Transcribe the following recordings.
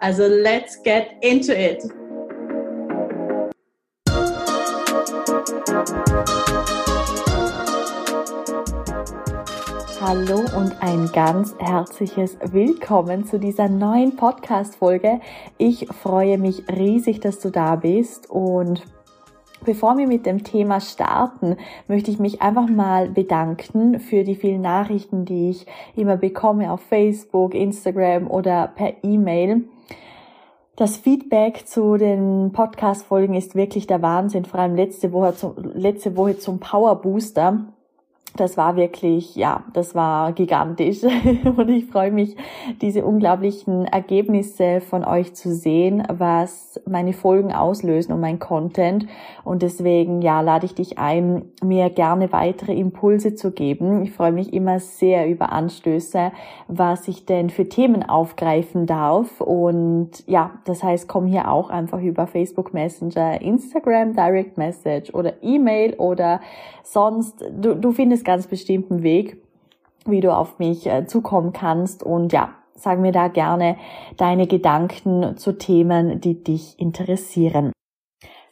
Also let's get into it! Hallo und ein ganz herzliches Willkommen zu dieser neuen Podcast-Folge. Ich freue mich riesig, dass du da bist und Bevor wir mit dem Thema starten, möchte ich mich einfach mal bedanken für die vielen Nachrichten, die ich immer bekomme auf Facebook, Instagram oder per E-Mail. Das Feedback zu den Podcast-Folgen ist wirklich der Wahnsinn, vor allem letzte Woche, letzte Woche zum Power Booster das war wirklich, ja, das war gigantisch. Und ich freue mich, diese unglaublichen Ergebnisse von euch zu sehen, was meine Folgen auslösen und mein Content. Und deswegen, ja, lade ich dich ein, mir gerne weitere Impulse zu geben. Ich freue mich immer sehr über Anstöße, was ich denn für Themen aufgreifen darf. Und ja, das heißt, komm hier auch einfach über Facebook Messenger, Instagram Direct Message oder E-Mail oder sonst, du, du findest ganz bestimmten Weg, wie du auf mich äh, zukommen kannst und ja, sag mir da gerne deine Gedanken zu Themen, die dich interessieren.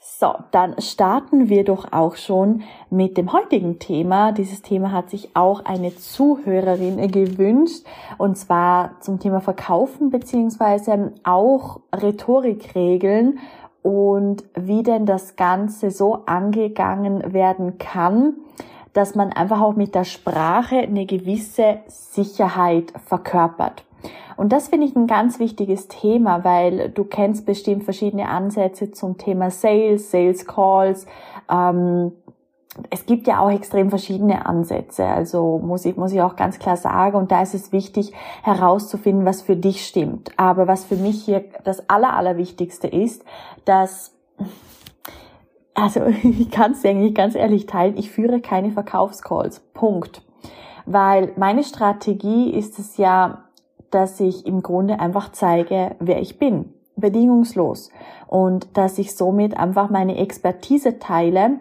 So, dann starten wir doch auch schon mit dem heutigen Thema. Dieses Thema hat sich auch eine Zuhörerin gewünscht und zwar zum Thema Verkaufen beziehungsweise auch Rhetorikregeln und wie denn das Ganze so angegangen werden kann, dass man einfach auch mit der Sprache eine gewisse Sicherheit verkörpert. Und das finde ich ein ganz wichtiges Thema, weil du kennst bestimmt verschiedene Ansätze zum Thema Sales, Sales Calls. Ähm, es gibt ja auch extrem verschiedene Ansätze, also muss ich, muss ich auch ganz klar sagen. Und da ist es wichtig herauszufinden, was für dich stimmt. Aber was für mich hier das Aller, Allerwichtigste ist, dass also ich kann es eigentlich ganz ehrlich teilen, ich führe keine Verkaufscalls. Punkt. Weil meine Strategie ist es ja, dass ich im Grunde einfach zeige, wer ich bin. Bedingungslos. Und dass ich somit einfach meine Expertise teile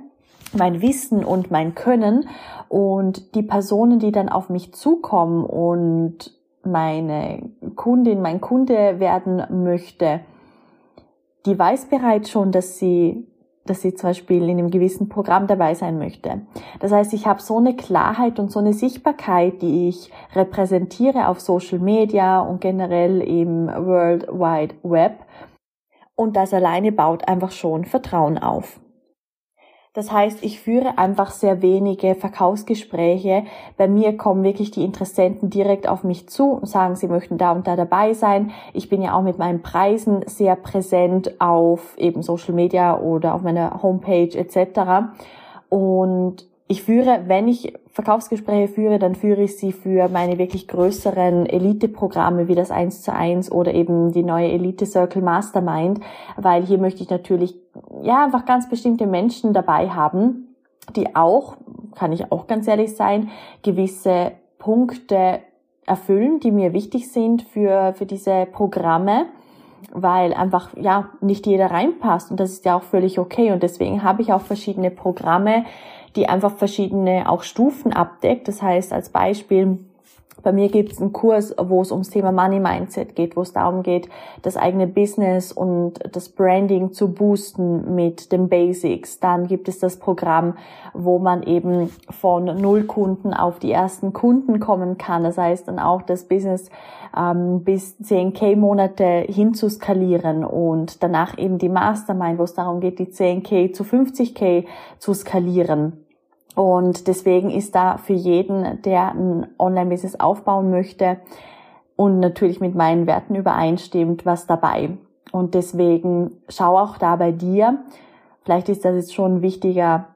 mein Wissen und mein Können und die Personen, die dann auf mich zukommen und meine Kundin, mein Kunde werden möchte, die weiß bereits schon, dass sie dass sie zum Beispiel in einem gewissen Programm dabei sein möchte. Das heißt, ich habe so eine Klarheit und so eine Sichtbarkeit, die ich repräsentiere auf Social Media und generell im World Wide Web. Und das alleine baut einfach schon Vertrauen auf. Das heißt, ich führe einfach sehr wenige Verkaufsgespräche. Bei mir kommen wirklich die Interessenten direkt auf mich zu und sagen, sie möchten da und da dabei sein. Ich bin ja auch mit meinen Preisen sehr präsent auf eben Social Media oder auf meiner Homepage etc. Und ich führe, wenn ich Verkaufsgespräche führe, dann führe ich sie für meine wirklich größeren Elite-Programme wie das 1 zu 1 oder eben die neue Elite Circle Mastermind, weil hier möchte ich natürlich, ja, einfach ganz bestimmte Menschen dabei haben, die auch, kann ich auch ganz ehrlich sein, gewisse Punkte erfüllen, die mir wichtig sind für, für diese Programme weil einfach ja nicht jeder reinpasst und das ist ja auch völlig okay und deswegen habe ich auch verschiedene Programme, die einfach verschiedene auch Stufen abdeckt. Das heißt als Beispiel, bei mir gibt es einen Kurs, wo es ums Thema Money Mindset geht, wo es darum geht, das eigene Business und das Branding zu boosten mit den Basics. Dann gibt es das Programm, wo man eben von null Kunden auf die ersten Kunden kommen kann. Das heißt dann auch das Business ähm, bis 10k Monate hinzuskalieren und danach eben die Mastermind, wo es darum geht, die 10k zu 50k zu skalieren. Und deswegen ist da für jeden, der ein Online-Business aufbauen möchte und natürlich mit meinen Werten übereinstimmt, was dabei. Und deswegen schau auch da bei dir. Vielleicht ist das jetzt schon ein wichtiger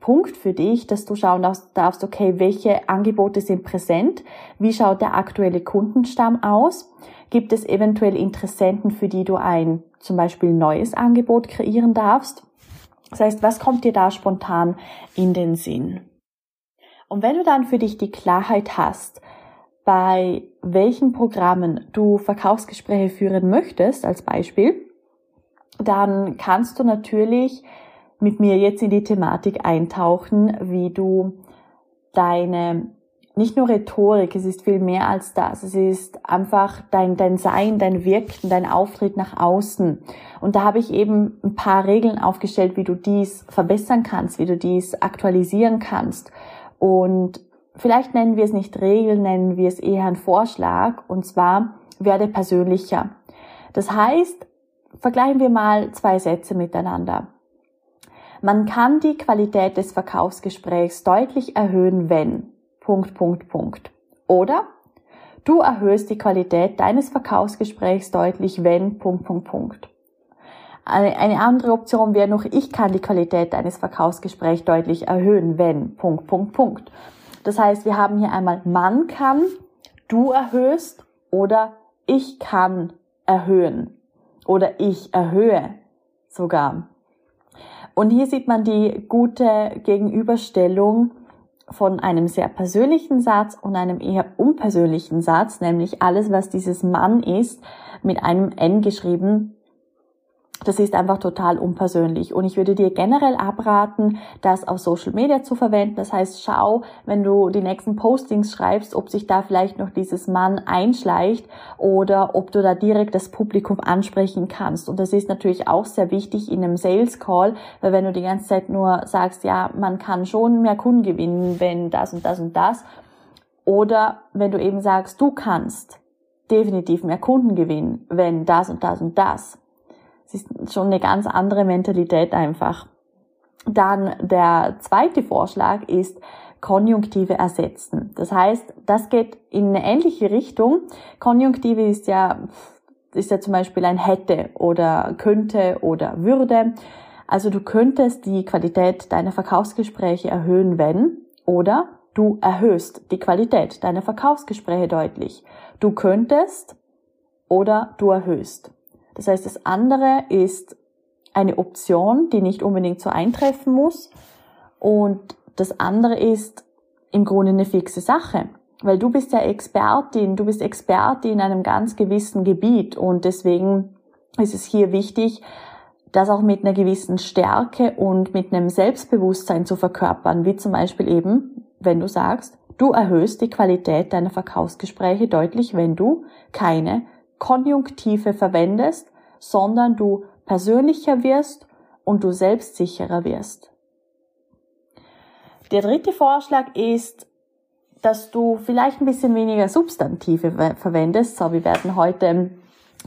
Punkt für dich, dass du schauen darfst, okay, welche Angebote sind präsent? Wie schaut der aktuelle Kundenstamm aus? Gibt es eventuell Interessenten, für die du ein zum Beispiel neues Angebot kreieren darfst? Das heißt, was kommt dir da spontan in den Sinn? Und wenn du dann für dich die Klarheit hast, bei welchen Programmen du Verkaufsgespräche führen möchtest, als Beispiel, dann kannst du natürlich mit mir jetzt in die Thematik eintauchen, wie du deine, nicht nur Rhetorik, es ist viel mehr als das, es ist einfach dein, dein Sein, dein Wirken, dein Auftritt nach außen. Und da habe ich eben ein paar Regeln aufgestellt, wie du dies verbessern kannst, wie du dies aktualisieren kannst. Und vielleicht nennen wir es nicht Regeln, nennen wir es eher einen Vorschlag, und zwar werde persönlicher. Das heißt, vergleichen wir mal zwei Sätze miteinander. Man kann die Qualität des Verkaufsgesprächs deutlich erhöhen, wenn Punkt, Punkt, Punkt. Oder du erhöhst die Qualität deines Verkaufsgesprächs deutlich, wenn Punkt, Punkt, Punkt. Eine andere Option wäre noch, ich kann die Qualität deines Verkaufsgesprächs deutlich erhöhen, wenn Punkt, Punkt, Punkt. Das heißt, wir haben hier einmal man kann, du erhöhst oder ich kann erhöhen oder ich erhöhe sogar. Und hier sieht man die gute Gegenüberstellung von einem sehr persönlichen Satz und einem eher unpersönlichen Satz, nämlich alles, was dieses Mann ist, mit einem N geschrieben, das ist einfach total unpersönlich. Und ich würde dir generell abraten, das auf Social Media zu verwenden. Das heißt, schau, wenn du die nächsten Postings schreibst, ob sich da vielleicht noch dieses Mann einschleicht oder ob du da direkt das Publikum ansprechen kannst. Und das ist natürlich auch sehr wichtig in einem Sales Call, weil wenn du die ganze Zeit nur sagst, ja, man kann schon mehr Kunden gewinnen, wenn das und das und das. Oder wenn du eben sagst, du kannst definitiv mehr Kunden gewinnen, wenn das und das und das es ist schon eine ganz andere Mentalität einfach. Dann der zweite Vorschlag ist, Konjunktive ersetzen. Das heißt, das geht in eine ähnliche Richtung. Konjunktive ist ja, ist ja zum Beispiel ein hätte oder könnte oder würde. Also du könntest die Qualität deiner Verkaufsgespräche erhöhen, wenn oder du erhöhst die Qualität deiner Verkaufsgespräche deutlich. Du könntest oder du erhöhst. Das heißt, das andere ist eine Option, die nicht unbedingt so eintreffen muss. Und das andere ist im Grunde eine fixe Sache. Weil du bist ja Expertin, du bist Experte in einem ganz gewissen Gebiet und deswegen ist es hier wichtig, das auch mit einer gewissen Stärke und mit einem Selbstbewusstsein zu verkörpern, wie zum Beispiel eben, wenn du sagst, du erhöhst die Qualität deiner Verkaufsgespräche deutlich, wenn du keine Konjunktive verwendest, sondern du persönlicher wirst und du selbstsicherer wirst. Der dritte Vorschlag ist, dass du vielleicht ein bisschen weniger Substantive verwendest. So, wir werden heute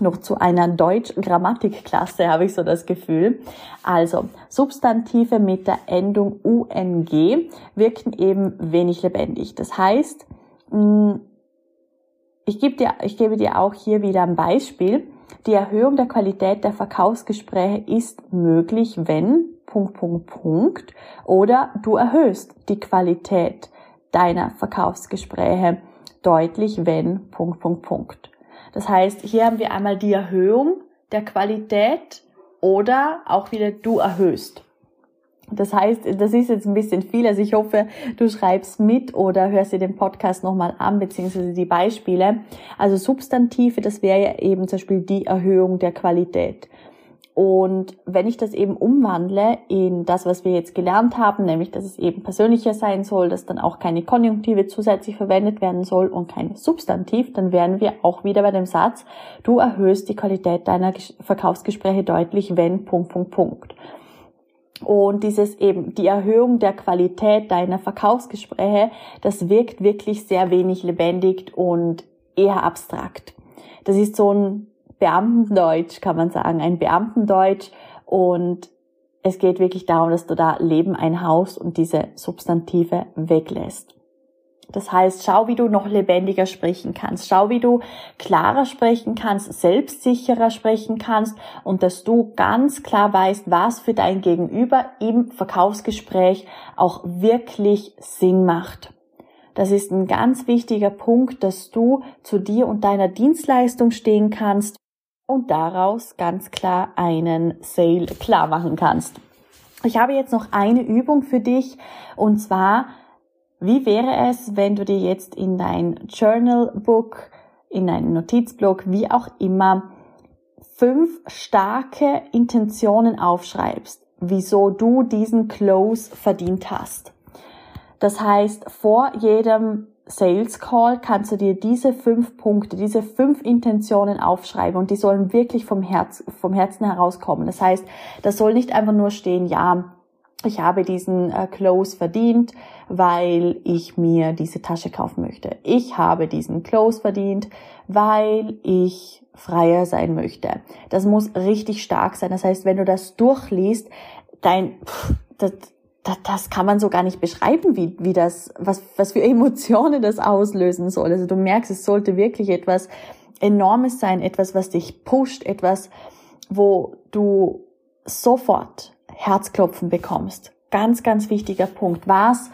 noch zu einer Deutsch-Grammatikklasse, habe ich so das Gefühl. Also, Substantive mit der Endung UNG wirken eben wenig lebendig. Das heißt, hm, ich gebe dir, ich gebe dir auch hier wieder ein Beispiel. Die Erhöhung der Qualität der Verkaufsgespräche ist möglich, wenn Punkt, Punkt, Punkt oder du erhöhst die Qualität deiner Verkaufsgespräche deutlich, wenn Punkt, Punkt, Punkt. Das heißt, hier haben wir einmal die Erhöhung der Qualität oder auch wieder du erhöhst. Das heißt, das ist jetzt ein bisschen viel. Also ich hoffe, du schreibst mit oder hörst dir den Podcast nochmal an, beziehungsweise die Beispiele. Also Substantive, das wäre ja eben zum Beispiel die Erhöhung der Qualität. Und wenn ich das eben umwandle in das, was wir jetzt gelernt haben, nämlich, dass es eben persönlicher sein soll, dass dann auch keine Konjunktive zusätzlich verwendet werden soll und kein Substantiv, dann wären wir auch wieder bei dem Satz, du erhöhst die Qualität deiner Verkaufsgespräche deutlich, wenn Punkt, Punkt, Punkt. Und dieses eben, die Erhöhung der Qualität deiner Verkaufsgespräche, das wirkt wirklich sehr wenig lebendig und eher abstrakt. Das ist so ein Beamtendeutsch, kann man sagen, ein Beamtendeutsch und es geht wirklich darum, dass du da Leben einhaust und diese Substantive weglässt. Das heißt, schau, wie du noch lebendiger sprechen kannst. Schau, wie du klarer sprechen kannst, selbstsicherer sprechen kannst und dass du ganz klar weißt, was für dein Gegenüber im Verkaufsgespräch auch wirklich Sinn macht. Das ist ein ganz wichtiger Punkt, dass du zu dir und deiner Dienstleistung stehen kannst und daraus ganz klar einen Sale klar machen kannst. Ich habe jetzt noch eine Übung für dich und zwar, wie wäre es, wenn du dir jetzt in dein Journal Book, in deinen Notizblock, wie auch immer, fünf starke Intentionen aufschreibst, wieso du diesen Close verdient hast. Das heißt, vor jedem Sales Call kannst du dir diese fünf Punkte, diese fünf Intentionen aufschreiben und die sollen wirklich vom Herz, vom Herzen herauskommen. Das heißt, das soll nicht einfach nur stehen, ja, ich habe diesen äh, Close verdient, weil ich mir diese Tasche kaufen möchte. Ich habe diesen Close verdient, weil ich freier sein möchte. Das muss richtig stark sein. Das heißt, wenn du das durchliest, dein, pff, das, das, das kann man so gar nicht beschreiben, wie, wie das, was, was für Emotionen das auslösen soll. Also du merkst, es sollte wirklich etwas Enormes sein, etwas, was dich pusht, etwas, wo du sofort Herzklopfen bekommst. Ganz, ganz wichtiger Punkt. Was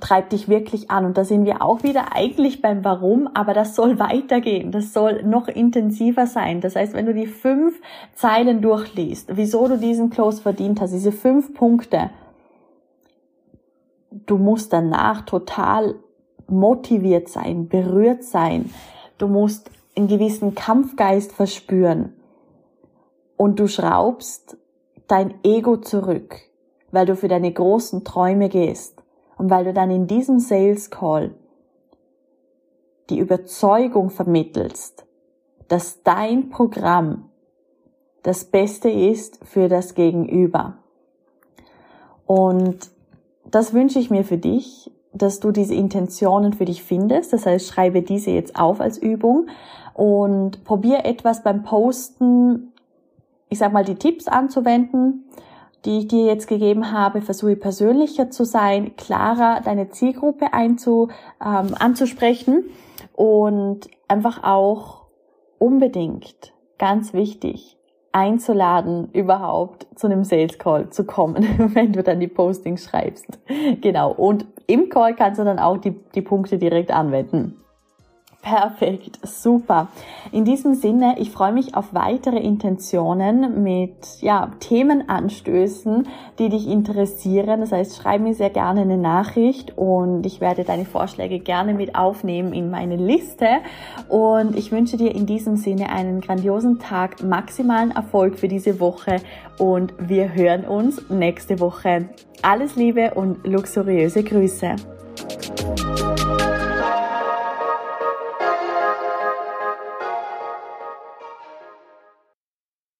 treibt dich wirklich an? Und da sind wir auch wieder eigentlich beim Warum, aber das soll weitergehen. Das soll noch intensiver sein. Das heißt, wenn du die fünf Zeilen durchliest, wieso du diesen Close verdient hast, diese fünf Punkte, du musst danach total motiviert sein, berührt sein. Du musst einen gewissen Kampfgeist verspüren. Und du schraubst dein Ego zurück, weil du für deine großen Träume gehst und weil du dann in diesem Sales Call die Überzeugung vermittelst, dass dein Programm das Beste ist für das Gegenüber. Und das wünsche ich mir für dich, dass du diese Intentionen für dich findest. Das heißt, schreibe diese jetzt auf als Übung und probier etwas beim Posten ich sag mal, die Tipps anzuwenden, die ich dir jetzt gegeben habe. Versuche persönlicher zu sein, klarer deine Zielgruppe einzu, ähm, anzusprechen und einfach auch unbedingt, ganz wichtig, einzuladen, überhaupt zu einem Sales Call zu kommen, wenn du dann die Postings schreibst. Genau. Und im Call kannst du dann auch die, die Punkte direkt anwenden. Perfekt, super. In diesem Sinne, ich freue mich auf weitere Intentionen mit ja, Themenanstößen, die dich interessieren. Das heißt, schreib mir sehr gerne eine Nachricht und ich werde deine Vorschläge gerne mit aufnehmen in meine Liste. Und ich wünsche dir in diesem Sinne einen grandiosen Tag, maximalen Erfolg für diese Woche und wir hören uns nächste Woche. Alles Liebe und luxuriöse Grüße.